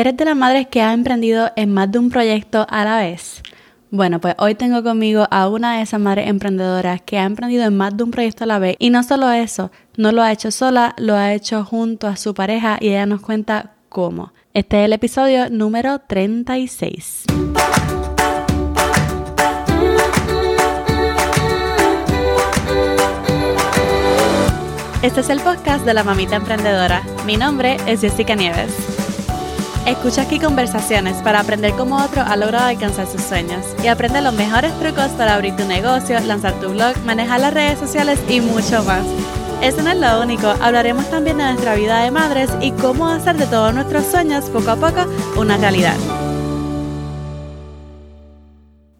¿Eres de las madres que ha emprendido en más de un proyecto a la vez? Bueno, pues hoy tengo conmigo a una de esas madres emprendedoras que ha emprendido en más de un proyecto a la vez. Y no solo eso, no lo ha hecho sola, lo ha hecho junto a su pareja y ella nos cuenta cómo. Este es el episodio número 36. Este es el podcast de la mamita emprendedora. Mi nombre es Jessica Nieves. Escucha aquí conversaciones para aprender cómo otro ha logrado alcanzar sus sueños y aprende los mejores trucos para abrir tu negocio, lanzar tu blog, manejar las redes sociales y mucho más. Eso no es lo único, hablaremos también de nuestra vida de madres y cómo hacer de todos nuestros sueños poco a poco una realidad.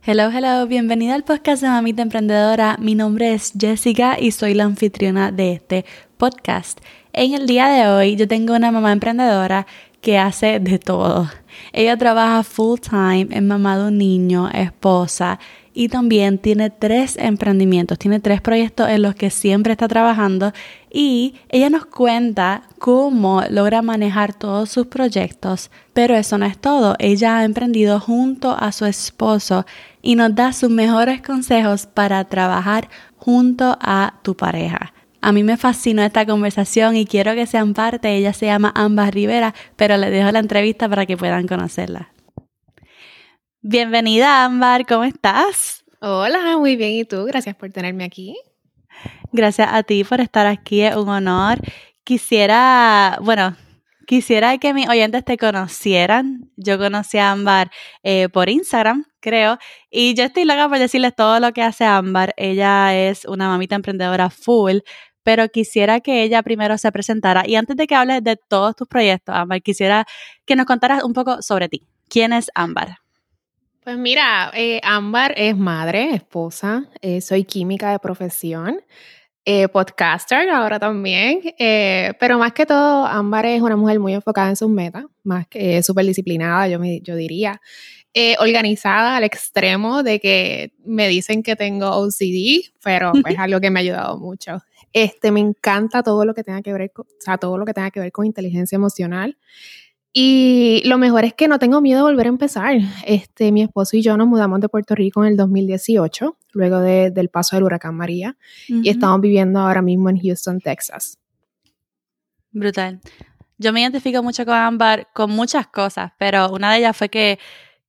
Hello, hello, bienvenida al podcast de Mamita Emprendedora. Mi nombre es Jessica y soy la anfitriona de este podcast. En el día de hoy yo tengo una mamá emprendedora que hace de todo. Ella trabaja full time, es mamá de un niño, esposa y también tiene tres emprendimientos, tiene tres proyectos en los que siempre está trabajando y ella nos cuenta cómo logra manejar todos sus proyectos, pero eso no es todo, ella ha emprendido junto a su esposo y nos da sus mejores consejos para trabajar junto a tu pareja. A mí me fascinó esta conversación y quiero que sean parte. Ella se llama Ambas Rivera, pero les dejo la entrevista para que puedan conocerla. Bienvenida, Ámbar, ¿cómo estás? Hola, muy bien. ¿Y tú? Gracias por tenerme aquí. Gracias a ti por estar aquí, es un honor. Quisiera, bueno, quisiera que mis oyentes te conocieran. Yo conocí a Ámbar eh, por Instagram, creo, y yo estoy loca por decirles todo lo que hace Ámbar. Ella es una mamita emprendedora full, pero quisiera que ella primero se presentara. Y antes de que hables de todos tus proyectos, Ámbar, quisiera que nos contaras un poco sobre ti. ¿Quién es Ámbar? Pues mira, eh, Ámbar es madre, esposa, eh, soy química de profesión, eh, podcaster ahora también, pero más que todo, Ámbar es una mujer muy enfocada en sus metas, más que súper disciplinada, yo, me, yo diría. Organizada al extremo de que me dicen que tengo OCD, pero es algo que me ha ayudado mucho. Este, me encanta todo lo que tenga que ver con, o sea, todo lo que tenga que ver con inteligencia emocional. Y lo mejor es que no tengo miedo de volver a empezar. Este, mi esposo y yo nos mudamos de Puerto Rico en el 2018, luego del paso del huracán María, y estamos viviendo ahora mismo en Houston, Texas. Brutal. Yo me identifico mucho con Ámbar con muchas cosas, pero una de ellas fue que,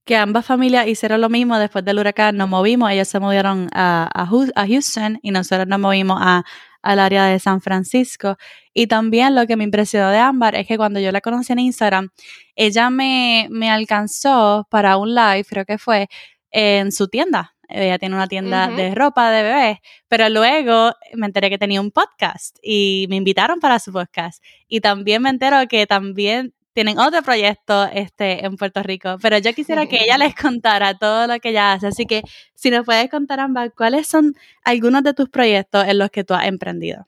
que ambas familias hicieron lo mismo después del huracán. Nos movimos, ellos se movieron a, a Houston y nosotros nos movimos a, al área de San Francisco. Y también lo que me impresionó de Ámbar es que cuando yo la conocí en Instagram, ella me, me alcanzó para un live, creo que fue, en su tienda. Ella tiene una tienda de ropa de bebés, pero luego me enteré que tenía un podcast y me invitaron para su podcast. Y también me entero que también tienen otro proyecto este, en Puerto Rico, pero yo quisiera que ella les contara todo lo que ella hace. Así que si nos puedes contar, ambas, ¿cuáles son algunos de tus proyectos en los que tú has emprendido?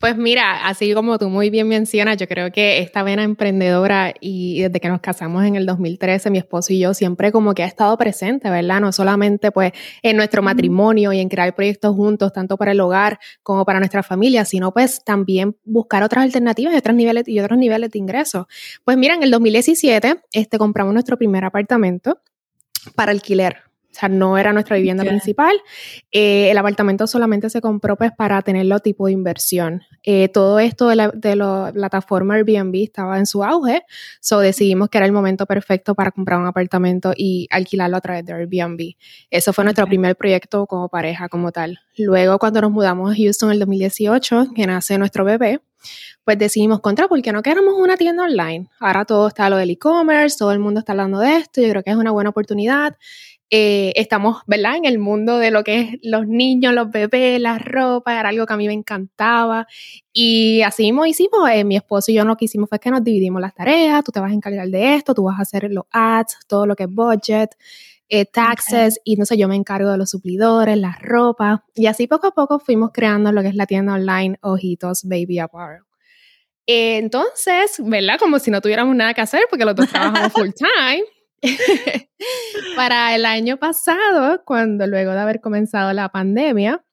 Pues mira, así como tú muy bien mencionas, yo creo que esta vena emprendedora y desde que nos casamos en el 2013, mi esposo y yo siempre como que ha estado presente, ¿verdad? No solamente pues en nuestro matrimonio y en crear proyectos juntos, tanto para el hogar como para nuestra familia, sino pues también buscar otras alternativas y otros niveles, y otros niveles de ingresos. Pues mira, en el 2017 este, compramos nuestro primer apartamento para alquiler o sea, no era nuestra vivienda principal. Eh, el apartamento solamente se compró pues para tenerlo tipo de inversión. Eh, todo esto de la, de la plataforma Airbnb estaba en su auge, so decidimos que era el momento perfecto para comprar un apartamento y alquilarlo a través de Airbnb. Eso fue nuestro primer proyecto como pareja, como tal. Luego, cuando nos mudamos a Houston en el 2018, que nace nuestro bebé, pues decidimos contra porque no queremos una tienda online. Ahora todo está lo del e-commerce, todo el mundo está hablando de esto, yo creo que es una buena oportunidad. Eh, estamos, ¿verdad? En el mundo de lo que es los niños, los bebés, la ropa, era algo que a mí me encantaba. Y así mismo hicimos, eh, mi esposo y yo lo que hicimos fue que nos dividimos las tareas, tú te vas a encargar de esto, tú vas a hacer los ads, todo lo que es budget, eh, taxes, y no sé, yo me encargo de los suplidores, la ropa. Y así poco a poco fuimos creando lo que es la tienda online Ojitos Baby Apparel. entonces, ¿verdad? Como si no tuviéramos nada que hacer porque los dos trabajamos full time. para el año pasado, cuando luego de haber comenzado la pandemia,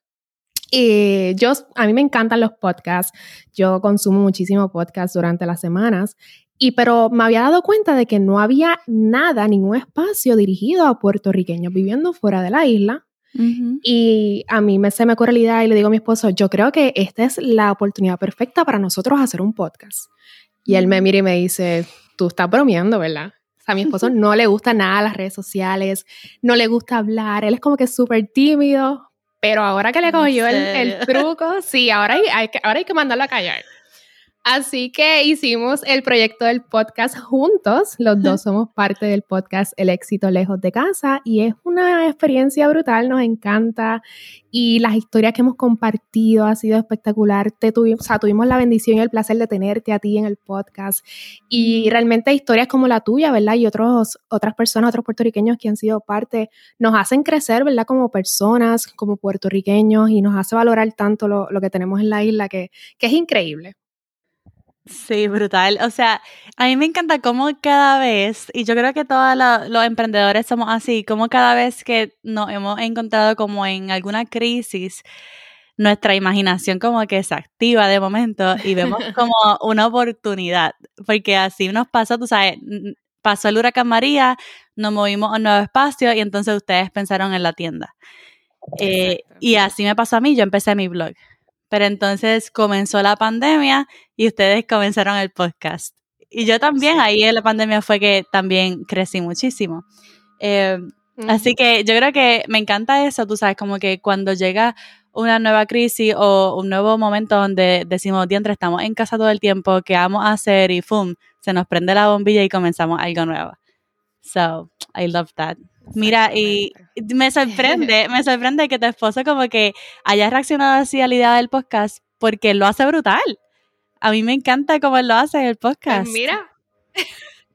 y yo, a mí me encantan los podcasts, yo consumo muchísimo podcast durante las semanas Y pero me había dado cuenta de que no había nada, ningún espacio dirigido a puertorriqueños viviendo fuera de la isla. Y a mí me, se me ocurre la idea y le digo a mi esposo, yo creo que esta es la oportunidad perfecta para nosotros hacer un podcast. Y él me mira y me dice, tú estás bromeando, ¿verdad? O sea, a mi esposo no le gusta nada las redes sociales, no le gusta hablar, él es como que súper tímido, pero ahora que le cogió el, el, truco, sí, ahora hay, hay, ahora hay que mandarlo a callar. Así que hicimos el proyecto del podcast juntos. Los dos somos parte del podcast El éxito lejos de casa y es una experiencia brutal, nos encanta. Y las historias que hemos compartido ha sido espectacular. Te tuvimos, o sea, tuvimos la bendición y el placer de tenerte a ti en el podcast. Y realmente historias como la tuya, ¿verdad? Y otros, otras personas, otros puertorriqueños que han sido parte, nos hacen crecer, ¿verdad? Como personas, como puertorriqueños y nos hace valorar tanto lo, lo que tenemos en la isla que, que es increíble. Sí, brutal. O sea, a mí me encanta cómo cada vez, y yo creo que todos los emprendedores somos así, como cada vez que nos hemos encontrado como en alguna crisis, nuestra imaginación como que se activa de momento y vemos como una oportunidad, porque así nos pasó, tú sabes, pasó el huracán María, nos movimos a un nuevo espacio y entonces ustedes pensaron en la tienda. Eh, y así me pasó a mí, yo empecé mi blog. Pero entonces comenzó la pandemia y ustedes comenzaron el podcast. Y yo también, ahí en la pandemia fue que también crecí muchísimo. Eh, así que yo creo que me encanta eso, tú sabes, como que cuando llega una nueva crisis o un nuevo momento donde decimos, diantre, estamos en casa todo el tiempo, ¿qué vamos a hacer? Y ¡fum! Se nos prende la bombilla y comenzamos algo nuevo. So, I love that. Mira, y me sorprende, me sorprende que tu esposo como que haya reaccionado así a la idea del podcast porque lo hace brutal. A mí me encanta cómo él lo hace en el pues podcast. mira.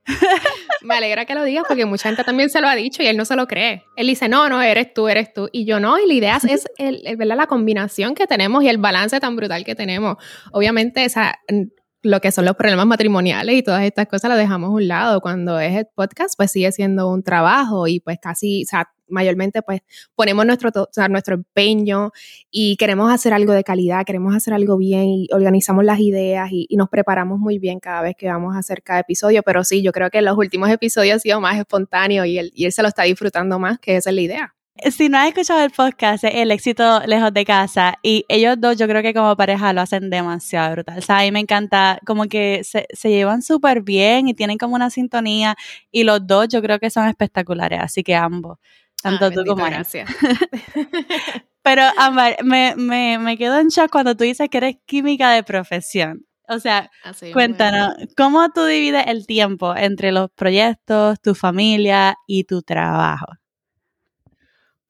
me alegra que lo digas porque mucha gente también se lo ha dicho y él no se lo cree. Él dice, no, no, eres tú, eres tú. Y yo no, y la idea es el, ¿verdad? la combinación que tenemos y el balance tan brutal que tenemos. Obviamente, esa, lo que son los problemas matrimoniales y todas estas cosas las dejamos a un lado. Cuando es el podcast, pues sigue siendo un trabajo y pues casi, o sea, mayormente pues ponemos nuestro, nuestro empeño y queremos hacer algo de calidad, queremos hacer algo bien y organizamos las ideas y, y, nos preparamos muy bien cada vez que vamos a hacer cada episodio. Pero sí, yo creo que los últimos episodios han sido más espontáneos y él, y él se lo está disfrutando más, que esa es la idea si no has escuchado el podcast, es El éxito lejos de casa. Y ellos dos, yo creo que como pareja lo hacen demasiado brutal. O sea, a mí me encanta, como que se, se llevan súper bien y tienen como una sintonía. Y los dos, yo creo que son espectaculares. Así que ambos, tanto tú como gracias. Pero, Amar, me, me, me quedo en shock cuando tú dices que eres química de profesión. O sea, cuéntanos, ¿cómo tú divides el tiempo entre los proyectos, tu familia y tu trabajo?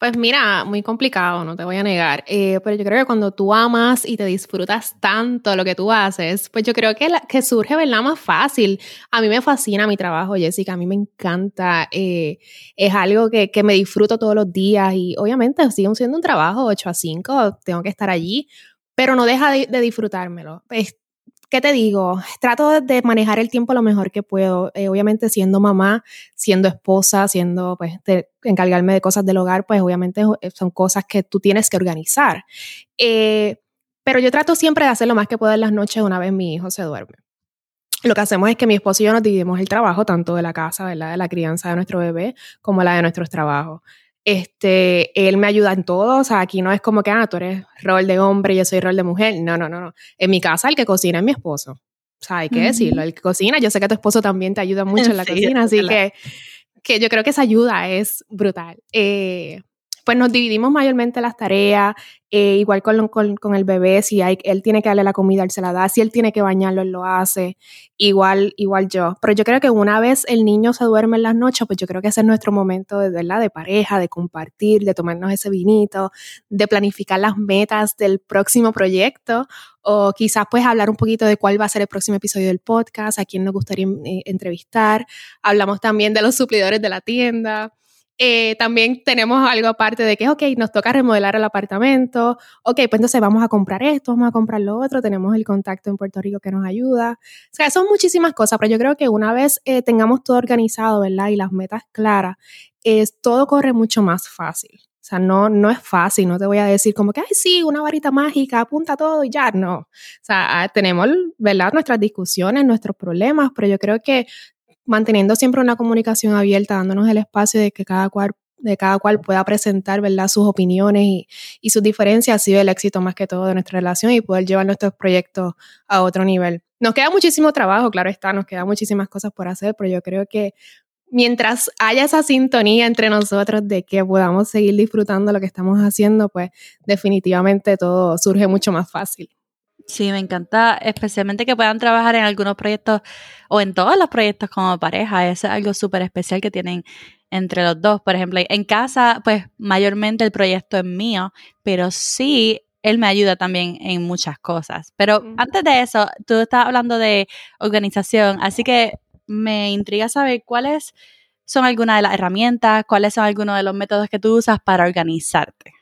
Pues mira, muy complicado, no te voy a negar, eh, pero yo creo que cuando tú amas y te disfrutas tanto lo que tú haces, pues yo creo que, la, que surge, ¿verdad? Más fácil. A mí me fascina mi trabajo, Jessica, a mí me encanta, eh, es algo que, que, me disfruto todos los días y obviamente sigue siendo un trabajo 8 a 5, tengo que estar allí, pero no deja de, de disfrutármelo. ¿Qué te digo? Trato de manejar el tiempo lo mejor que puedo. Eh, obviamente siendo mamá, siendo esposa, siendo, pues, encargarme de cosas del hogar, pues obviamente eh, son cosas que tú tienes que organizar. Eh, pero yo trato siempre de hacer lo más que puedo en las noches una vez mi hijo se duerme. Lo que hacemos es que mi esposo y yo nos dividimos el trabajo, tanto de la casa, ¿verdad? de la crianza de nuestro bebé, como la de nuestros trabajos. Este, él me ayuda en todo, o sea, aquí no es como que, ah, tú eres rol de hombre, yo soy rol de mujer. No, no, no, no. En mi casa el que cocina es mi esposo. O sea, hay que decirlo, el que cocina, yo sé que tu esposo también te ayuda mucho en la cocina, así que, que yo creo que esa ayuda es brutal. Eh, pues nos dividimos mayormente las tareas, eh, igual con, con, con, el bebé, si hay, él tiene que darle la comida, él se la da, si él tiene que bañarlo, él lo hace, igual, igual yo. Pero yo creo que una vez el niño se duerme en las noches, pues yo creo que ese es nuestro momento de, ¿verdad? de pareja, de compartir, de tomarnos ese vinito, de planificar las metas del próximo proyecto o quizás pues hablar un poquito de cuál va a ser el próximo episodio del podcast, a quién nos gustaría eh, entrevistar. Hablamos también de los suplidores de la tienda. Eh, también tenemos algo aparte de que, ok, nos toca remodelar el apartamento, ok, pues entonces vamos a comprar esto, vamos a comprar lo otro, tenemos el contacto en Puerto Rico que nos ayuda. O sea, son muchísimas cosas, pero yo creo que una vez eh, tengamos todo organizado, ¿verdad? Y las metas claras, es, todo corre mucho más fácil. O sea, no, no es fácil, no te voy a decir como que, ay, sí, una varita mágica, apunta todo y ya, no. O sea, tenemos, ¿verdad? Nuestras discusiones, nuestros problemas, pero yo creo que manteniendo siempre una comunicación abierta, dándonos el espacio de que cada cual de cada cual pueda presentar ¿verdad? sus opiniones y, y, sus diferencias ha sido el éxito más que todo de nuestra relación y poder llevar nuestros proyectos a otro nivel. Nos queda muchísimo trabajo, claro está, nos quedan muchísimas cosas por hacer, pero yo creo que mientras haya esa sintonía entre nosotros de que podamos seguir disfrutando lo que estamos haciendo, pues definitivamente todo surge mucho más fácil. Sí, me encanta, especialmente que puedan trabajar en algunos proyectos o en todos los proyectos como pareja. Eso es algo súper especial que tienen entre los dos. Por ejemplo, en casa, pues mayormente el proyecto es mío, pero sí, él me ayuda también en muchas cosas. Pero antes de eso, tú estás hablando de organización, así que me intriga saber cuáles son algunas de las herramientas, cuáles son algunos de los métodos que tú usas para organizarte.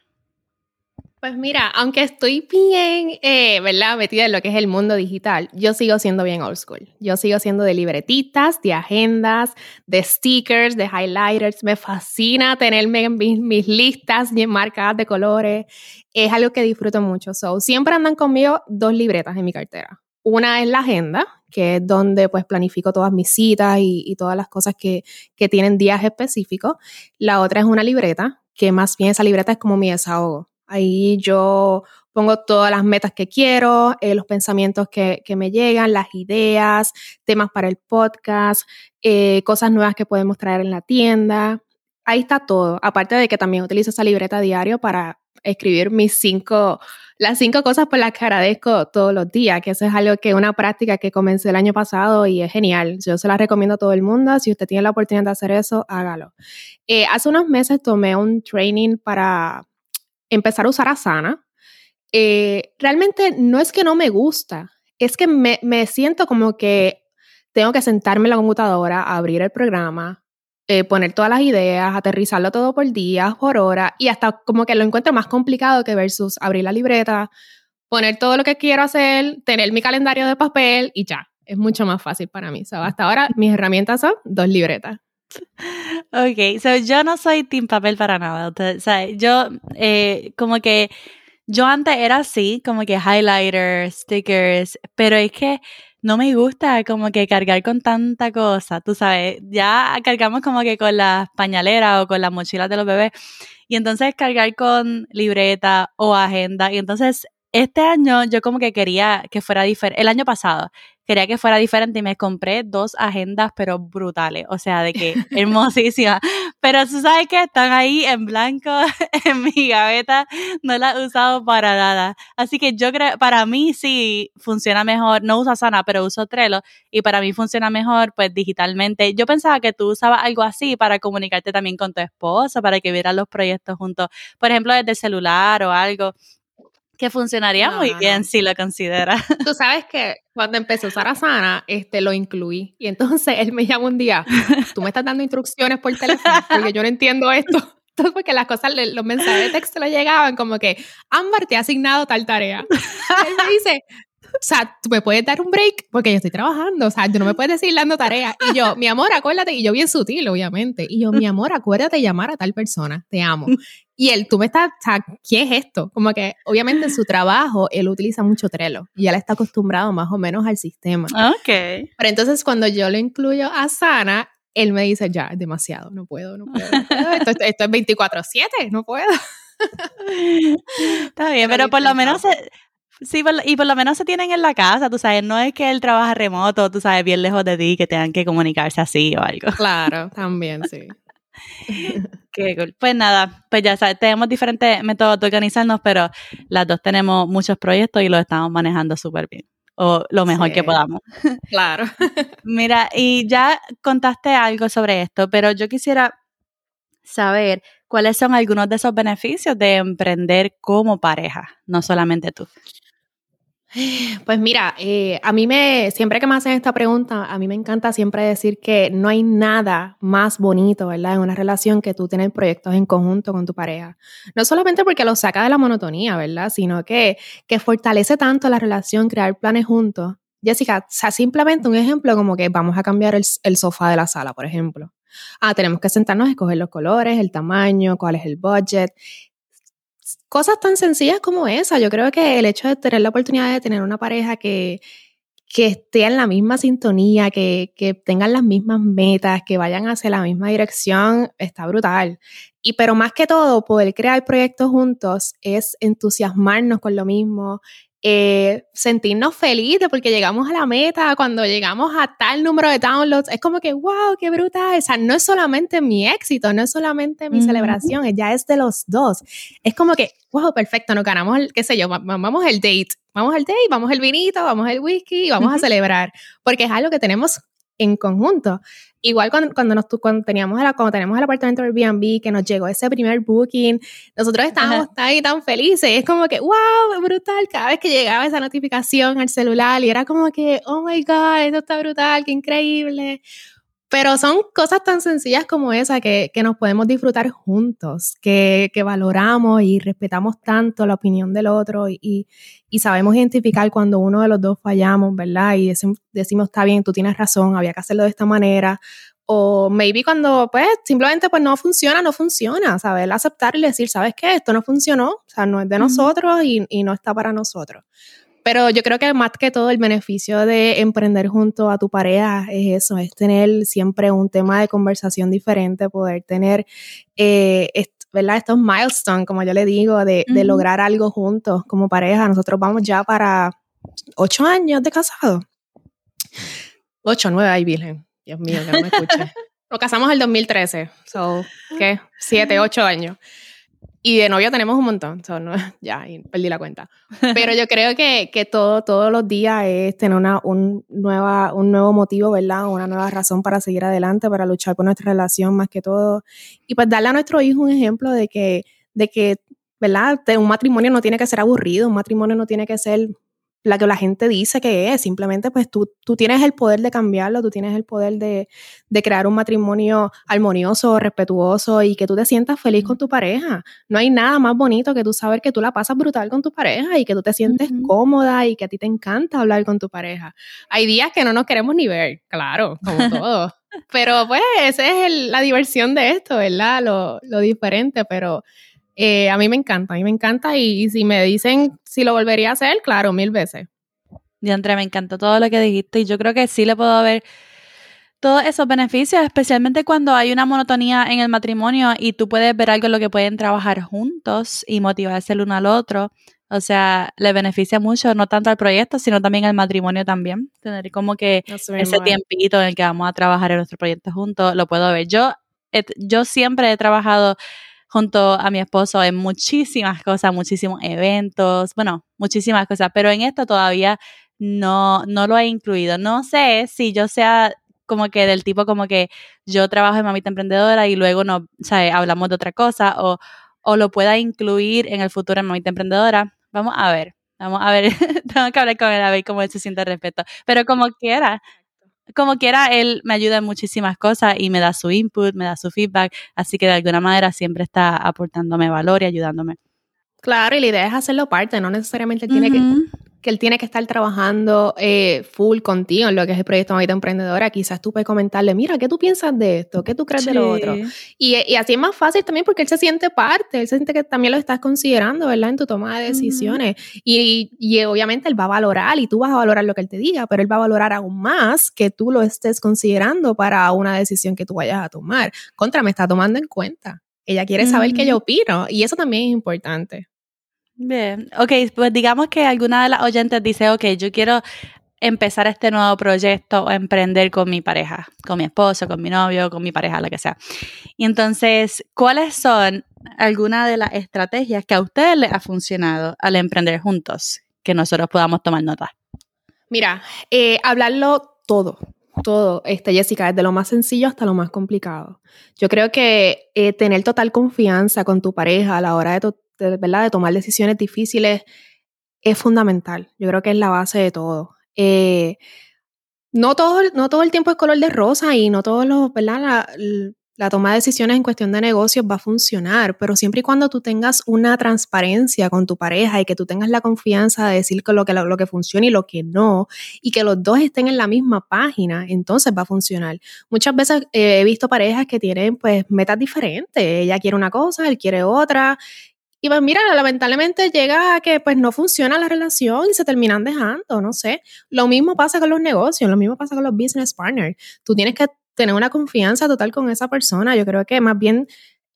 Pues mira, aunque estoy bien, eh, ¿verdad? Metida en lo que es el mundo digital, yo sigo siendo bien old school. Yo sigo siendo de libretitas, de agendas, de stickers, de highlighters. Me fascina tenerme mis, listas bien marcadas de colores. Es algo que disfruto mucho. So, siempre andan conmigo dos libretas en mi cartera. Una es la agenda, que es donde pues planifico todas mis citas y, y todas las cosas que, que tienen días específicos. La otra es una libreta, que más bien esa libreta es como mi desahogo Ahí yo pongo todas las metas que quiero, eh, los pensamientos que, me llegan, las ideas, temas para el podcast, eh, cosas nuevas que podemos traer en la tienda. Ahí está todo. Aparte de que también utilizo esa libreta diario para escribir mis cinco, las cinco cosas por las que agradezco todos los días, que eso es algo que una práctica que comencé el año pasado y es genial. Yo se la recomiendo a todo el mundo. Si usted tiene la oportunidad de hacer eso, hágalo. Eh, hace unos meses tomé un training para empezar a usar Asana, eh, realmente no es que no me gusta, es que me, me, siento como que tengo que sentarme en la computadora, abrir el programa, eh, poner todas las ideas, aterrizarlo todo por días, por hora, y hasta como que lo encuentro más complicado que versus abrir la libreta, poner todo lo que quiero hacer, tener mi calendario de papel y ya. Es mucho más fácil para mí. hasta ahora mis herramientas son dos libretas. Ok, so yo no soy team papel para nada. O sea, yo eh, como que yo antes era así, como que highlighters, stickers, pero es que no me gusta como que cargar con tanta cosa, tú sabes, ya cargamos como que con las pañaleras o con las mochilas de los bebés y entonces cargar con libreta o agenda y entonces este año yo como que quería que fuera diferente, el año pasado quería que fuera diferente y me compré dos agendas, pero brutales, o sea, de que hermosísimas. Pero tú sabes que están ahí en blanco en mi gaveta, no las he usado para nada. Así que yo creo, para mí sí funciona mejor, no uso Asana, pero uso Trello y para mí funciona mejor pues digitalmente. Yo pensaba que tú usabas algo así para comunicarte también con tu esposa, para que vieran los proyectos juntos, por ejemplo, desde el celular o algo que funcionaría muy bien si lo considera. Tú sabes que cuando empecé a usar Asana, este, lo incluí. Y entonces él me llama un día, tú me estás dando instrucciones por teléfono porque yo no entiendo esto. Entonces, porque las cosas, los mensajes de texto le llegaban como que, Ámbar te ha asignado tal tarea. él me dice, o sea, tú me puedes dar un break porque yo estoy trabajando, o sea, tú no me puedes decir dando tareas. Y yo, mi amor, acuérdate, y yo bien sutil, obviamente. Y yo, mi amor, acuérdate de llamar a tal persona, te amo. Y él, tú me estás, o sea, ¿qué es esto? Como que, obviamente, en su trabajo, él utiliza mucho Trello y él está acostumbrado más o menos al sistema. Ok. Pero entonces, cuando yo le incluyo a Sana, él me dice, ya, es demasiado, no puedo, no puedo. Esto, esto, es 24-7, no puedo. Está bien, pero por lo menos Sí, y por lo menos se tienen en la casa, tú sabes, no es que él trabaja remoto, tú sabes, bien lejos de ti, que tengan que comunicarse así o algo. Claro, también, sí. Qué cool. Pues nada, pues ya sabes, tenemos diferentes métodos de organizarnos, pero las dos tenemos muchos proyectos y los estamos manejando súper bien. O lo mejor que podamos. Claro. Mira, y ya contaste algo sobre esto, pero yo quisiera saber cuáles son algunos de esos beneficios de emprender como pareja, no solamente tú. Pues mira, eh, a mí me, siempre que me hacen esta pregunta, a mí me encanta siempre decir que no hay nada más bonito, ¿verdad? En una relación que tú tener proyectos en conjunto con tu pareja. No solamente porque lo saca de la monotonía, ¿verdad? Sino que, que fortalece tanto la relación, crear planes juntos. Jessica, sea, simplemente un ejemplo como que vamos a cambiar el, el sofá de la sala, por ejemplo. Ah, tenemos que sentarnos escoger los colores, el tamaño, cuál es el budget. Cosas tan sencillas como esa. Yo creo que el hecho de tener la oportunidad de tener una pareja que, que esté en la misma sintonía, que, que, tengan las mismas metas, que vayan hacia la misma dirección, está brutal. Y pero más que todo, poder crear proyectos juntos es entusiasmarnos con lo mismo, eh, sentirnos felices porque llegamos a la meta, cuando llegamos a tal número de downloads, es como que, wow, qué brutal. O sea, no es solamente mi éxito, no es solamente mi celebración, ya es de los dos. Es como que, wow, perfecto, nos ganamos, el, qué sé yo, vamos el date, vamos al date, vamos el vinito, vamos el whisky, vamos a celebrar, porque es algo que tenemos en conjunto. Igual cuando, cuando, nos, cuando, teníamos el, cuando tenemos el apartamento Airbnb, que nos llegó ese primer booking, nosotros estábamos tan tan felices. Es como que, wow, brutal. Cada vez que llegaba esa notificación al celular y era como que, oh my God, esto está brutal, qué increíble. Pero son cosas tan sencillas como esa que, que nos podemos disfrutar juntos, que, que, valoramos y respetamos tanto la opinión del otro y, y, sabemos identificar cuando uno de los dos fallamos, ¿verdad? Y decimos, decimos, está bien, tú tienes razón, había que hacerlo de esta manera. O maybe cuando, pues, simplemente pues no funciona, no funciona, ¿sabes? Aceptar y decir, ¿sabes qué? Esto no funcionó, o sea, no es de nosotros y, y no está para nosotros. Pero yo creo que más que todo el beneficio de emprender junto a tu pareja es eso, es tener siempre un tema de conversación diferente, poder tener, eh, ¿verdad? Estos milestones, como yo le digo, de, de lograr algo juntos como pareja. Nosotros vamos ya para ocho años de casado. Ocho, nueve, ay, virgen. Dios mío, que no me escuche. Nos casamos en el 2013, so, ¿qué? Siete, ocho años. Y de novia tenemos un montón, ya perdí la cuenta. Pero yo creo que, que todo, todos los días es tener una, un, nueva, un nuevo motivo, ¿verdad? Una nueva razón para seguir adelante, para luchar por nuestra relación más que todo. Y pues darle a nuestro hijo un ejemplo de que, de que ¿verdad? Un matrimonio no tiene que ser aburrido, un matrimonio no tiene que ser la que la gente dice que es. Simplemente, pues tú, tú tienes el poder de cambiarlo, tú tienes el poder de, de, crear un matrimonio armonioso, respetuoso y que tú te sientas feliz con tu pareja. No hay nada más bonito que tú saber que tú la pasas brutal con tu pareja y que tú te sientes cómoda y que a ti te encanta hablar con tu pareja. Hay días que no nos queremos ni ver, claro, como todo. pero pues esa es la diversión de esto, ¿verdad? Lo, lo diferente, pero eh, a mí me encanta, a mí me encanta y, si me dicen si lo volvería a hacer, claro, mil veces. Diantre, me encantó todo lo que dijiste y yo creo que sí le puedo ver todos esos beneficios, especialmente cuando hay una monotonía en el matrimonio y tú puedes ver algo en lo que pueden trabajar juntos y motivarse el uno al otro. O sea, le beneficia mucho, no tanto al proyecto, sino también al matrimonio también. Tener como que ese tiempito en el que vamos a trabajar en nuestro proyecto juntos, lo puedo ver. Yo, yo siempre he trabajado junto a mi esposo en muchísimas cosas, muchísimos eventos, bueno, muchísimas cosas, pero en esto todavía no, no lo he incluido. No sé si yo sea como que del tipo como que yo trabajo en Mamita Emprendedora y luego no, ¿sabes? hablamos de otra cosa o, o lo pueda incluir en el futuro en Mamita Emprendedora. Vamos a ver, vamos a ver, tengo que hablar con él a ver cómo él se siente al respecto. Pero como quiera, como quiera, él me ayuda en muchísimas cosas y me da su input, me da su feedback, así que de alguna manera siempre está aportándome valor y ayudándome. Claro, y la idea es hacerlo parte, no necesariamente tiene que que él tiene que estar trabajando eh, full contigo en lo que es el proyecto Mamita Emprendedora, quizás tú puedes comentarle, mira, ¿qué tú piensas de esto? ¿Qué tú crees de lo otro? Y, y, así es más fácil también porque él se siente parte, él se siente que también lo estás considerando, ¿verdad? En tu toma de decisiones. y, y, obviamente él va a valorar y tú vas a valorar lo que él te diga, pero él va a valorar aún más que tú lo estés considerando para una decisión que tú vayas a tomar. Contra, me está tomando en cuenta. Ella quiere saber qué yo opino y eso también es importante. Bien, ok, pues digamos que alguna de las oyentes dice, ok, yo quiero empezar este nuevo proyecto o emprender con mi pareja, con mi esposo, con mi novio, con mi pareja, lo que sea. Y entonces, ¿cuáles son algunas de las estrategias que a ustedes les ha funcionado al emprender juntos que nosotros podamos tomar nota? Mira, eh, hablarlo todo, todo, este, Jessica, desde lo más sencillo hasta lo más complicado. Yo creo que eh, tener total confianza con tu pareja a la hora de, de, ¿verdad? de tomar decisiones difíciles es fundamental. Yo creo que es la base de todo. Eh, no, todo no todo el tiempo es color de rosa y no todos los, ¿verdad? la toma de decisiones en cuestión de negocios va a funcionar, pero siempre y cuando tú tengas una transparencia con tu pareja y que tú tengas la confianza de decir lo que, lo, que funciona y lo que no, y que los dos estén en la misma página, entonces va a funcionar. Muchas veces eh, he visto parejas que tienen pues metas diferentes, ella quiere una cosa, él quiere otra, y pues mira, lamentablemente llega a que pues no funciona la relación y se terminan dejando, no sé. Lo mismo pasa con los negocios, lo mismo pasa con los business partners. Tú tienes que tener una confianza total con esa persona. Yo creo que más bien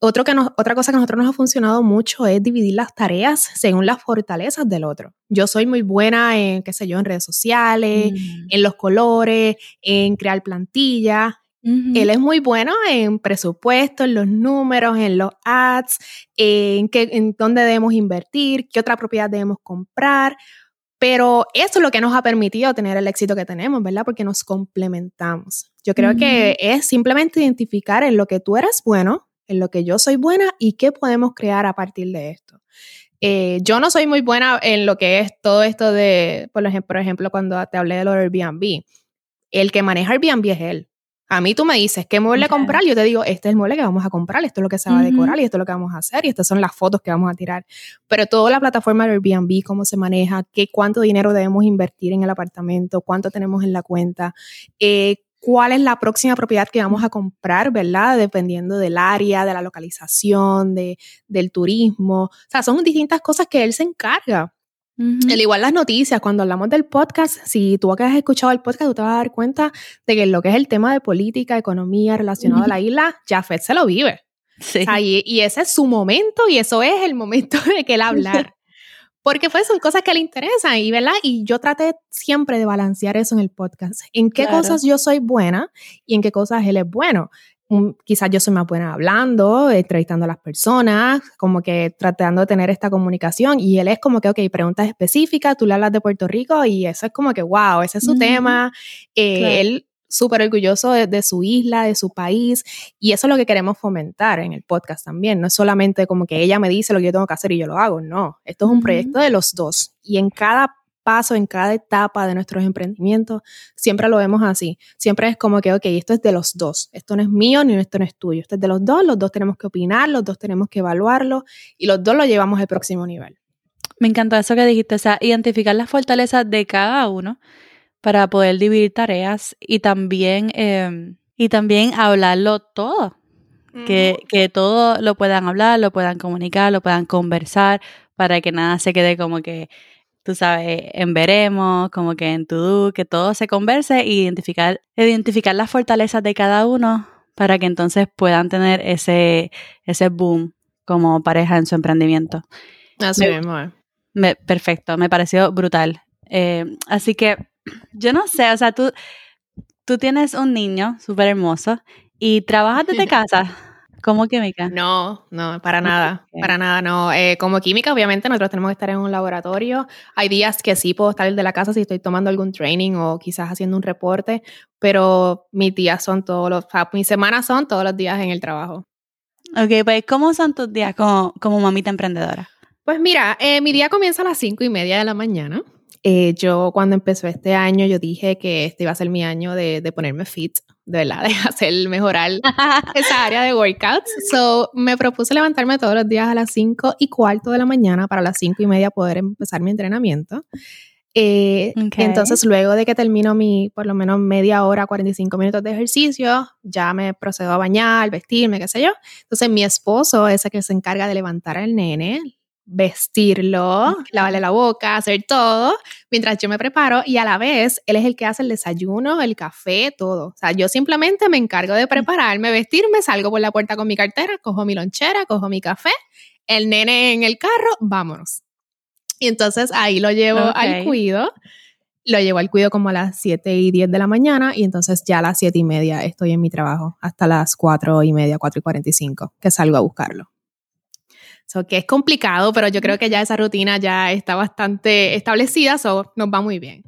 otro que otra cosa que a nosotros nos ha funcionado mucho es dividir las tareas según las fortalezas del otro. Yo soy muy buena en, qué sé yo, en redes sociales, mm. en los colores, en crear plantillas. Él es muy bueno en presupuesto, en los números, en los ads, en, qué, en dónde debemos invertir, qué otra propiedad debemos comprar. Pero eso es lo que nos ha permitido tener el éxito que tenemos, ¿verdad? Porque nos complementamos. Yo creo que es simplemente identificar en lo que tú eres bueno, en lo que yo soy buena y qué podemos crear a partir de esto. Eh, yo no soy muy buena en lo que es todo esto de, por ejemplo, por ejemplo, cuando te hablé de lo Airbnb. El que maneja Airbnb es él. A mí tú me dices, ¿qué mueble comprar? Yo te digo, este es el mueble que vamos a comprar, esto es lo que se va a decorar y esto es lo que vamos a hacer y estas son las fotos que vamos a tirar. Pero toda la plataforma de Airbnb, cómo se maneja, qué, cuánto dinero debemos invertir en el apartamento, cuánto tenemos en la cuenta, eh, cuál es la próxima propiedad que vamos a comprar, ¿verdad? Dependiendo del área, de la localización, de, del turismo. O sea, son distintas cosas que él se encarga. El igual las noticias, cuando hablamos del podcast, si tú que has escuchado el podcast, tú te vas a dar cuenta de que lo que es el tema de política, economía relacionado a la isla, Jafet se lo vive. Sí. y, ese es su momento y eso es el momento de que él hablar. Porque pues son cosas que le interesan y, ¿verdad? Y yo traté siempre de balancear eso en el podcast. En qué cosas yo soy buena y en qué cosas él es bueno quizás yo soy más buena hablando, entrevistando a las personas, como que tratando de tener esta comunicación y él es como que, ok, preguntas específicas, tú le hablas de Puerto Rico y eso es como que, wow, ese es su tema. Eh, él súper orgulloso de, su isla, de su país, y eso es lo que queremos fomentar en el podcast también. No es solamente como que ella me dice lo que yo tengo que hacer y yo lo hago, no. Esto es un proyecto de los dos. Y en cada paso, en cada etapa de nuestros emprendimientos, siempre lo vemos así. Siempre es como que, ok, esto es de los dos. Esto no es mío ni esto no es tuyo. Esto es de los dos, los dos tenemos que opinar, los dos tenemos que evaluarlo y los dos lo llevamos al próximo nivel. Me encantó eso que dijiste, o sea, identificar las fortalezas de cada uno para poder dividir tareas y también, em, y también hablarlo todo. que, que todo lo puedan hablar, lo puedan comunicar, lo puedan conversar, para que nada se quede como que tú sabes, en veremos, como que en tu que todo se converse e identificar, identificar las fortalezas de cada uno para que entonces puedan tener ese, ese boom como pareja en su emprendimiento. Así mismo. perfecto, me pareció brutal. Eh, así que yo no sé, o sea, tú, tú tienes un niño súper hermoso y trabajas desde casa. ¿Como química? No, no, para nada, para nada, no. Eh, como química, obviamente, nosotros tenemos que estar en un laboratorio. Hay días que sí puedo estar de la casa si estoy tomando algún training o quizás haciendo un reporte, pero mis días son todos los, o sea, mis semanas son todos los días en el trabajo. Ok, pues, ¿cómo son tus días como, como mamita emprendedora? Pues mira, eh, mi día comienza a las cinco y media de la mañana. Eh, yo cuando empezó este año, yo dije que este iba a ser mi año de, de ponerme fit de verdad, de hacer mejorar esa área de workouts. So, me propuse levantarme todos los días a las 5 y cuarto de la mañana para las 5 y media poder empezar mi entrenamiento. Eh, entonces, luego de que termino mi, por lo menos media hora, 45 minutos de ejercicio, ya me procedo a bañar, vestirme, qué sé yo. Entonces, mi esposo es el que se encarga de levantar al nene, vestirlo, lavarle la boca, hacer todo, mientras yo me preparo y a la vez él es el que hace el desayuno, el café, todo. O sea, yo simplemente me encargo de prepararme, vestirme, salgo por la puerta con mi cartera, cojo mi lonchera, cojo mi café, el nene en el carro, vámonos. Y entonces ahí lo llevo al cuido, lo llevo al cuido como a las 7 y 10 de la mañana y entonces ya a las 7 y media estoy en mi trabajo hasta las 4 y media, 4 y 45, que salgo a buscarlo que es complicado, pero yo creo que ya esa rutina ya está bastante establecida, so nos va muy bien.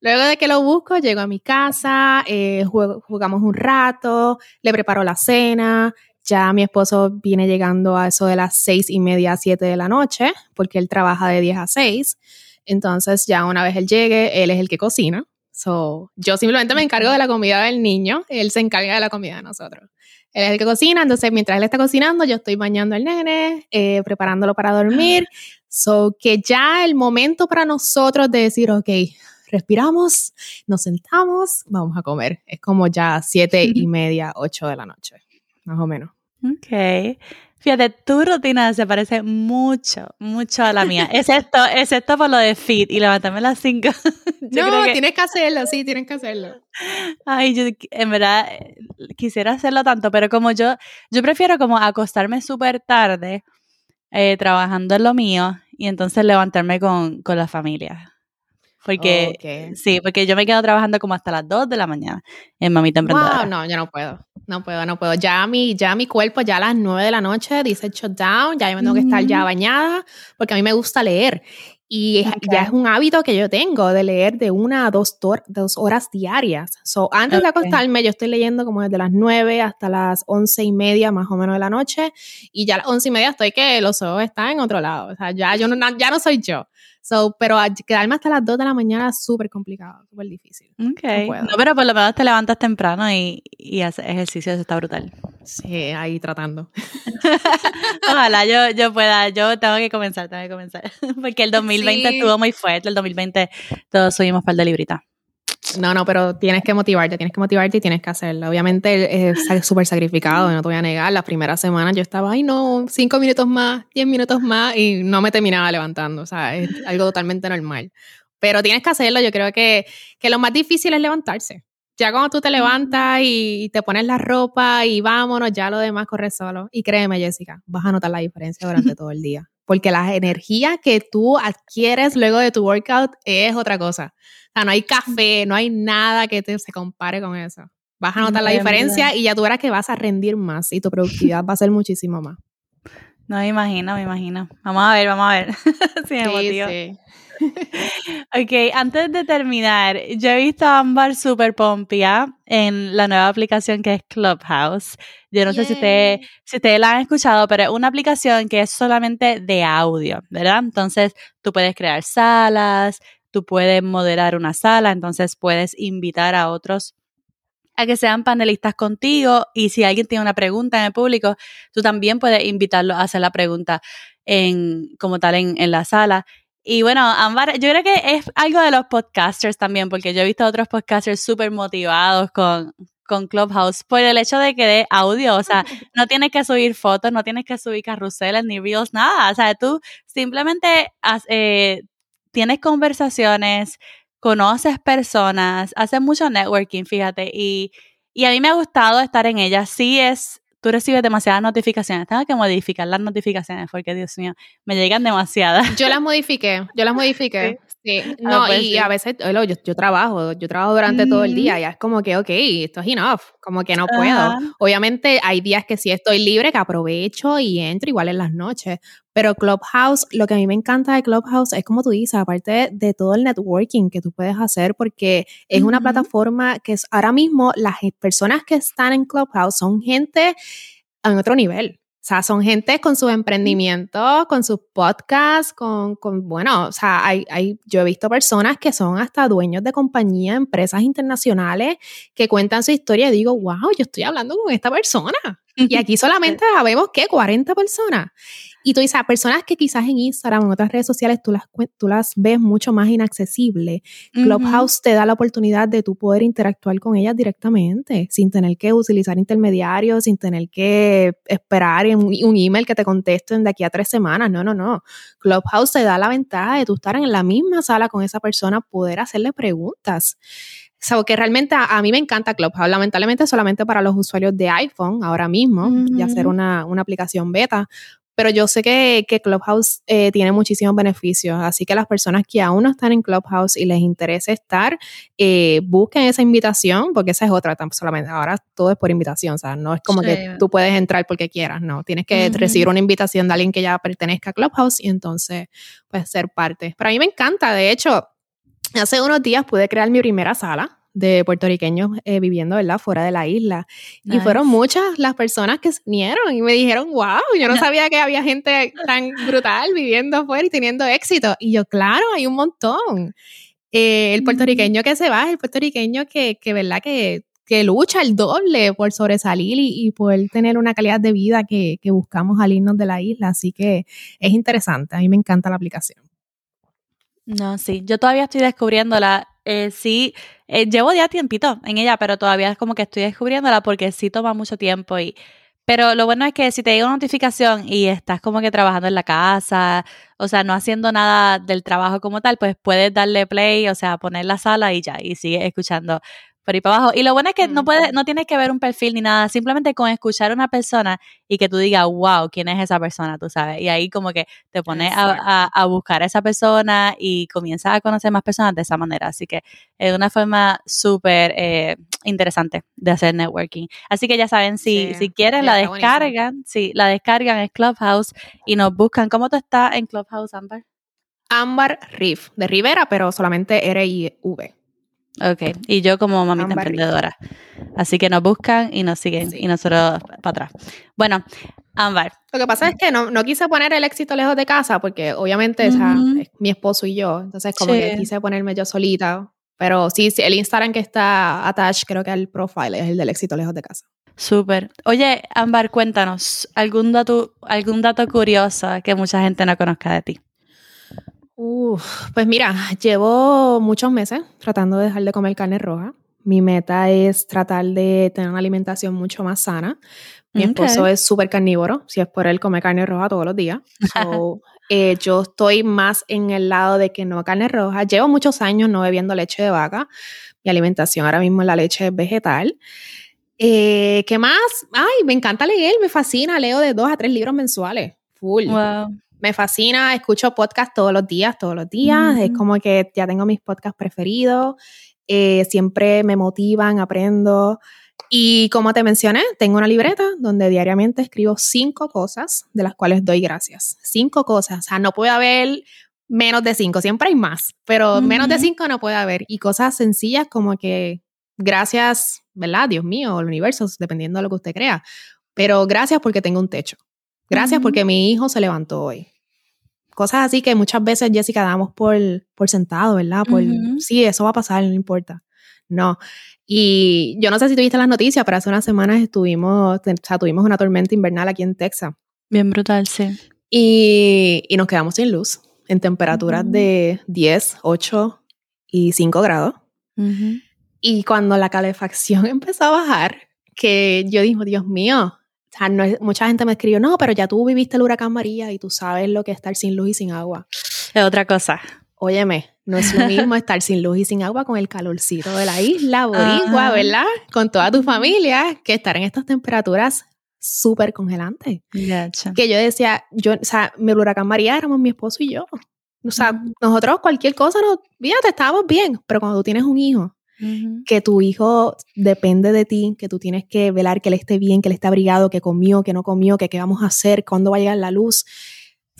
Luego de que lo busco, llego a mi casa, eh, jugamos un rato, le preparo la cena. Ya mi esposo viene llegando a eso de las seis y media, siete de la noche, porque él trabaja de 10 a 6. Entonces, ya una vez él llegue, él es el que cocina. So, yo simplemente me encargo de la comida del niño, él se encarga de la comida de nosotros. Él es el que cocina, entonces mientras él está cocinando, yo estoy bañando al nene, eh, preparándolo para dormir. So, que ya el momento para nosotros de decir, ok, respiramos, nos sentamos, vamos a comer. Es como ya siete y media, ocho de la noche, más o menos. Ok. Fíjate, tu rutina se parece mucho, mucho a la mía, excepto, excepto por lo de fit y levantarme a las 5. no, tienes que hacerlo, sí, tienes que hacerlo. Ay, yo en verdad quisiera hacerlo tanto, pero como yo, yo prefiero como acostarme súper tarde eh, trabajando en lo mío y entonces levantarme con, con la familia. Porque, sí, porque yo me quedo trabajando como hasta las 2 de la mañana en Mamita Emprendedora. no, yo no puedo, no puedo, no puedo. Ya mi, ya mi cuerpo, ya a las 9 de la noche dice shutdown, ya yo me tengo que estar ya bañada, porque a mí me gusta leer. Y ya es un hábito que yo tengo de leer de una a dos, dos horas diarias. So, antes de acostarme, yo estoy leyendo como desde las 9 hasta las once y media más o menos de la noche. Y ya a las once y media estoy que los ojos están en otro lado. O sea, ya, yo no, ya no soy yo. So, pero quedarme hasta las 2 de la mañana es súper complicado, súper difícil. Ok. No, pero por lo menos te levantas temprano y, y haces ejercicio, eso está brutal. Sí, ahí tratando. Ojalá yo, yo pueda, yo tengo que comenzar, tengo que comenzar. Porque el 2020 estuvo muy fuerte, el 2020 todos subimos par de librita. No, no, pero tienes que motivarte, tienes que motivarte y tienes que hacerlo. Obviamente es súper sacrificado, no te voy a negar. Las primeras semanas yo estaba, ay no, cinco minutos más, diez minutos más y no me terminaba levantando. O sea, es algo totalmente normal. Pero tienes que hacerlo. Yo creo que, que lo más difícil es levantarse. Ya cuando tú te levantas y te pones la ropa y vámonos, ya lo demás corre solo. Y créeme, Jessica, vas a notar la diferencia durante todo el día. Porque la energía que tú adquieres luego de tu workout es otra cosa. O sea, no hay café, no hay nada que te, se compare con eso. Vas a notar la diferencia y ya tú verás que vas a rendir más y tu productividad va a ser muchísimo más. No me imagino, me imagino. Vamos a ver, vamos a ver. sí, sí, sí. Ok, antes de terminar, yo he visto a Ámbar super pompia en la nueva aplicación que es Clubhouse. Yo no sé si ustedes, si ustedes la han escuchado, pero es una aplicación que es solamente de audio, ¿verdad? Entonces, tú puedes crear salas, tú puedes moderar una sala, entonces puedes invitar a otros a que sean panelistas contigo y si alguien tiene una pregunta en el público, tú también puedes invitarlo a hacer la pregunta en, como tal en, en la sala. Y bueno, Ámbar, yo creo que es algo de los podcasters también, porque yo he visto a otros podcasters súper motivados con, con Clubhouse por el hecho de que de audio, o sea, no tienes que subir fotos, no tienes que subir carruseles ni reels, nada, o sea, tú simplemente eh, tienes conversaciones, conoces personas, haces mucho networking, fíjate, y, y a mí me ha gustado estar en ella. Sí es, tú recibes demasiadas notificaciones, tengo que modificar las notificaciones porque, Dios mío, me llegan demasiadas. Yo las modifiqué, yo las modifiqué. Sí, ah, no, pues y a veces yo, yo, trabajo, yo trabajo durante todo el día, ya es como que, ok, esto es enough, como que no puedo. Obviamente hay días que sí estoy libre, que aprovecho y entro igual en las noches, pero Clubhouse, lo que a mí me encanta de Clubhouse es como tú dices, aparte de todo el networking que tú puedes hacer, porque es una plataforma que es, ahora mismo las personas que están en Clubhouse son gente en otro nivel. O sea, son gente con sus emprendimientos, con sus podcasts, con, con bueno, o sea, hay, hay, yo he visto personas que son hasta dueños de compañías, empresas internacionales, que cuentan su historia y digo, wow, yo estoy hablando con esta persona. Y aquí solamente sabemos que 40 personas. Y tú dices, a personas que quizás en Instagram o en otras redes sociales tú las, tú las ves mucho más inaccesibles. Clubhouse te da la oportunidad de tú poder interactuar con ellas directamente, sin tener que utilizar intermediarios, sin tener que esperar un, un email que te contesten de aquí a tres semanas. No, no, no. Clubhouse te da la ventaja de tú estar en la misma sala con esa persona, poder hacerle preguntas. O sea, que realmente a, mí me encanta Clubhouse, lamentablemente solamente para los usuarios de iPhone ahora mismo, y hacer una, una, aplicación beta, pero yo sé que, que Clubhouse eh, tiene muchísimos beneficios, así que las personas que aún no están en Clubhouse y les interesa estar, eh, busquen esa invitación, porque esa es otra, solamente ahora todo es por invitación, o sea, no es como que tú puedes entrar porque quieras, no, tienes que recibir una invitación de alguien que ya pertenezca a Clubhouse y entonces, pues, ser parte. Pero a mí me encanta, de hecho, hace unos días pude crear mi primera sala de puertorriqueños eh, viviendo, ¿verdad? Fuera de la isla. Y fueron muchas las personas que vinieron y me dijeron, wow, yo no sabía que había gente tan brutal viviendo afuera y teniendo éxito. Y yo, claro, hay un montón. Eh, el puertorriqueño que se va, el puertorriqueño que, que ¿verdad? Que, que lucha el doble por sobresalir y, y poder tener una calidad de vida que, que buscamos al irnos de la isla. Así que es interesante, a mí me encanta la aplicación. No, sí, yo todavía estoy descubriéndola. Eh, sí, eh, llevo ya tiempito en ella, pero todavía es como que estoy descubriéndola porque sí toma mucho tiempo y... Pero lo bueno es que si te llega una notificación y estás como que trabajando en la casa, o sea, no haciendo nada del trabajo como tal, pues puedes darle play, o sea, poner la sala y ya, y sigues escuchando por ahí para abajo. Y lo bueno es que no puedes, no tienes que ver un perfil ni nada, simplemente con escuchar a una persona y que tú digas, wow, ¿quién es esa persona? Tú sabes. Y ahí como que te pones a, a, buscar a esa persona y comienzas a conocer más personas de esa manera. Así que es una forma súper eh, interesante de hacer networking. Así que ya saben, si, si quieren la descargan, sí, la descargan en Clubhouse y nos buscan. ¿Cómo tú estás en Clubhouse, Amber? Amber Riff, de Rivera, pero solamente R-I-V. Ok, y yo como mamita emprendedora. Así que nos buscan y nos siguen y nosotros para atrás. Bueno, Ámbar. Lo que pasa es que no, no, quise poner el éxito lejos de casa porque obviamente es mi esposo y yo. Entonces como que quise ponerme yo solita. Pero sí, sí, el Instagram que está attached creo que el profile es el del éxito lejos de casa. Súper. Oye, Ámbar, cuéntanos algún dato, algún dato curioso que mucha gente no conozca de ti pues mira, llevo muchos meses tratando de dejar de comer carne roja. Mi meta es tratar de tener una alimentación mucho más sana. Mi esposo es súper carnívoro, si es por él come carne roja todos los días. Eh, yo estoy más en el lado de que no carne roja. Llevo muchos años no bebiendo leche de vaca. Mi alimentación ahora mismo es la leche vegetal. Eh, ¿Qué más? Ay, me encanta leer, me fascina. Leo de dos a tres libros mensuales. Full. Wow me fascina, escucho podcast todos los días, todos los días, es como que ya tengo mis podcasts preferidos, eh, siempre me motivan, aprendo. Y como te mencioné, tengo una libreta donde diariamente escribo cinco cosas de las cuales doy gracias. Cinco cosas, o sea, no puede haber menos de cinco, siempre hay más, pero menos de cinco no puede haber. Y cosas sencillas como que gracias, ¿verdad? Dios mío, el universo, dependiendo de lo que usted crea. Pero gracias porque tengo un techo. Gracias porque mi hijo se levantó hoy cosas así que muchas veces, Jessica, damos por, por sentado, ¿verdad? Por, Sí, eso va a pasar, no importa. No. Y yo no sé si tuviste las noticias, pero hace unas semanas estuvimos, o sea, tuvimos una tormenta invernal aquí en Texas. Bien brutal, sí. Y, y nos quedamos sin luz en temperaturas de 10, 8 y 5 grados. Y cuando la calefacción empezó a bajar, que yo dije, Dios mío, o sea, no mucha gente me escribió, no, pero ya tú viviste el huracán María y tú sabes lo que es estar sin luz y sin agua. Es otra cosa. Óyeme, no es lo mismo estar sin luz y sin agua con el calorcito de la isla, boricua, ¿verdad? Con toda tu familia, que estar en estas temperaturas súper congelantes. Que yo decía, yo, o sea, mi huracán María éramos mi esposo y yo. O sea, nosotros cualquier cosa, no, fíjate, estábamos bien, pero cuando tú tienes un hijo que tu hijo depende de ti, que tú tienes que velar que él esté bien, que él esté abrigado, que comió, que no comió, que qué vamos a hacer, cuándo va a llegar la luz.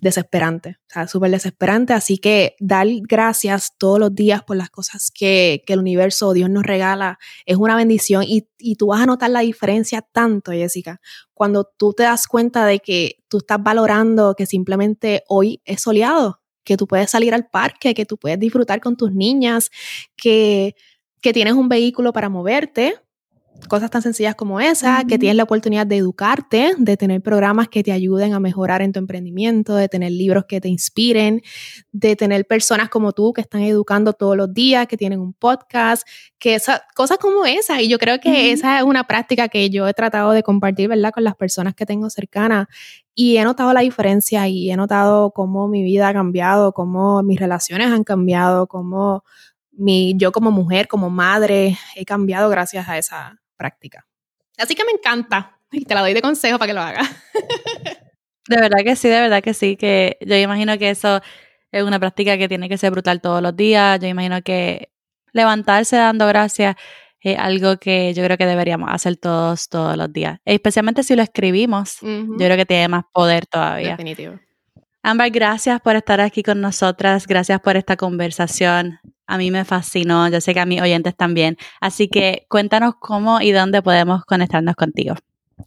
Desesperante, o súper desesperante. Así que dar gracias todos los días por las cosas que, que el universo o Dios nos regala es una bendición y, y tú vas a notar la diferencia tanto, Jessica, cuando tú te das cuenta de que tú estás valorando que simplemente hoy es soleado, que tú puedes salir al parque, que tú puedes disfrutar con tus niñas, que que tienes un vehículo para moverte, cosas tan sencillas como esa, que tienes la oportunidad de educarte, de tener programas que te ayuden a mejorar en tu emprendimiento, de tener libros que te inspiren, de tener personas como tú que están educando todos los días, que tienen un podcast, que esa, cosas como esa. Y yo creo que esa es una práctica que yo he tratado de compartir, ¿verdad?, con las personas que tengo cercanas. Y he notado la diferencia y he notado cómo mi vida ha cambiado, cómo mis relaciones han cambiado, cómo mi, yo como mujer, como madre, he cambiado gracias a esa práctica. Así que me encanta y te la doy de consejo para que lo hagas. De verdad que sí, de verdad que sí, que yo imagino que eso es una práctica que tiene que ser brutal todos los días. Yo imagino que levantarse dando gracias es algo que yo creo que deberíamos hacer todos, todos los días. Especialmente si lo escribimos, yo creo que tiene más poder todavía. Definitivo. Amber, gracias por estar aquí con nosotras, gracias por esta conversación. A mí me fascinó, yo sé que a mis oyentes también. Así que cuéntanos cómo y dónde podemos conectarnos contigo.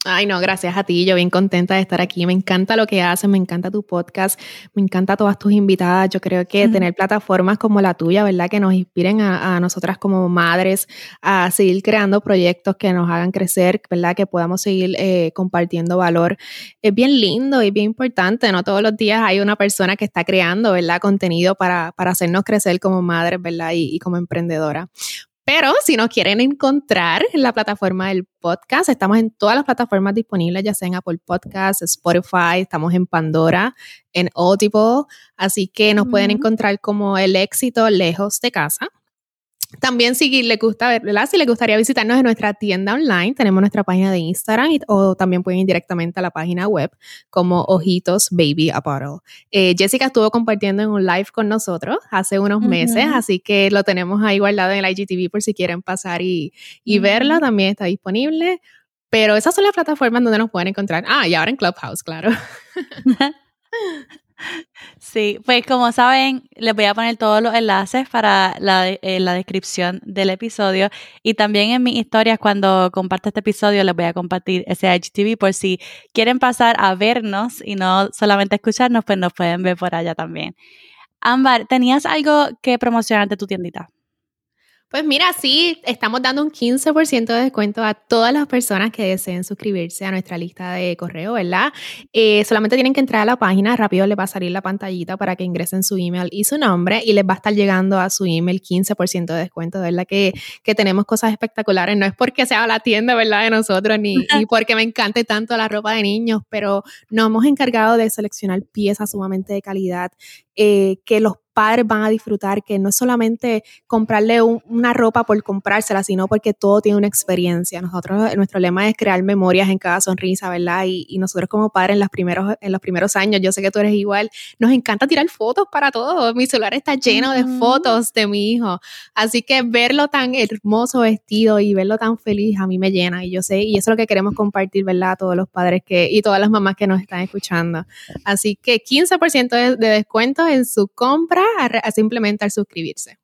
Ay, no, gracias a ti. Yo bien contenta de estar aquí. Me encanta lo que haces, me encanta tu podcast, me encanta todas tus invitadas. Yo creo que tener plataformas como la tuya, ¿verdad? Que nos inspiren a, nosotras como madres a seguir creando proyectos que nos hagan crecer, ¿verdad? Que podamos seguir eh, compartiendo valor. Es bien lindo y bien importante. No todos los días hay una persona que está creando, ¿verdad? Contenido para, para hacernos crecer como madres, ¿verdad? Y, y como emprendedora. Pero si nos quieren encontrar en la plataforma del podcast, estamos en todas las plataformas disponibles, ya sea en Apple Podcasts, Spotify, estamos en Pandora, en Audible, así que nos pueden encontrar como el éxito lejos de casa. También si les gusta ¿verdad? Si les gustaría visitarnos en nuestra tienda online, tenemos nuestra página de Instagram o también pueden ir directamente a la página web como Ojitos Baby Apparel. Eh, Jessica estuvo compartiendo en un live con nosotros hace unos meses, así que lo tenemos ahí guardado en el IGTV por si quieren pasar y, y verlo, también está disponible. Pero esas son las plataformas donde nos pueden encontrar. Ah, y ahora en Clubhouse, claro. Sí, pues como saben, les voy a poner todos los enlaces para la, eh, la, descripción del episodio y también en mis historias cuando comparto este episodio les voy a compartir ese HTV por si quieren pasar a vernos y no solamente escucharnos, pues nos pueden ver por allá también. Ámbar, ¿tenías algo que promocionar de tu tiendita? Pues mira, sí, estamos dando un 15% de descuento a todas las personas que deseen suscribirse a nuestra lista de correo, ¿verdad? Eh, solamente tienen que entrar a la página, rápido les va a salir la pantallita para que ingresen su email y su nombre y les va a estar llegando a su email 15% de descuento, ¿verdad? Que, que tenemos cosas espectaculares, no es porque sea la tienda, ¿verdad? De nosotros, ni, ni porque me encante tanto la ropa de niños, pero nos hemos encargado de seleccionar piezas sumamente de calidad eh, que los padres van a disfrutar, que no es solamente comprarle una ropa por comprársela, sino porque todo tiene una experiencia. Nosotros, nuestro lema es crear memorias en cada sonrisa, ¿verdad? Y, y, nosotros como padres en los, primeros, en los primeros años, yo sé que tú eres igual, nos encanta tirar fotos para todo. Mi celular está lleno de fotos de mi hijo. Así que verlo tan hermoso vestido y verlo tan feliz a mí me llena. Y yo sé, y eso es lo que queremos compartir, ¿verdad? A todos los padres que, y todas las mamás que nos están escuchando. Así que 15% de, de descuento en su compra a, simplemente al suscribirse.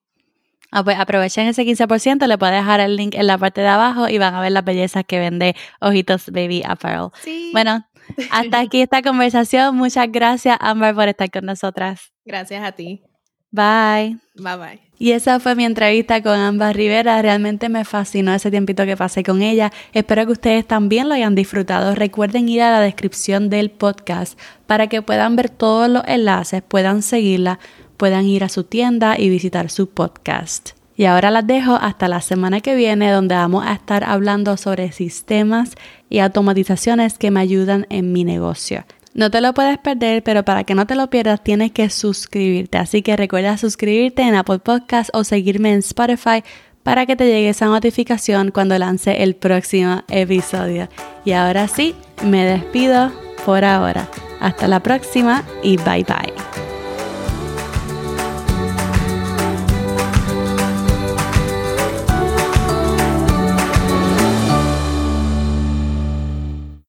Ah, pues aprovechen ese 15%, le puedo dejar el link en la parte de abajo y van a ver las bellezas que vende Ojitos Baby Apparel. Bueno, hasta aquí esta conversación. Muchas gracias, Amber, por estar con nosotras. Gracias a ti. Bye. Bye bye. Y esa fue mi entrevista con Amber Rivera. Realmente me fascinó ese tiempito que pasé con ella. Espero que ustedes también lo hayan disfrutado. Recuerden ir a la descripción del podcast para que puedan ver todos los enlaces, puedan seguirla, puedan ir a su tienda y visitar su podcast. Y ahora las dejo hasta la semana que viene donde vamos a estar hablando sobre sistemas y automatizaciones que me ayudan en mi negocio. No te lo puedes perder, pero para que no te lo pierdas tienes que suscribirte. Así que recuerda suscribirte en Apple Podcast o seguirme en Spotify para que te llegue esa notificación cuando lance el próximo episodio. Y ahora sí, me despido por ahora. Hasta la próxima y bye bye.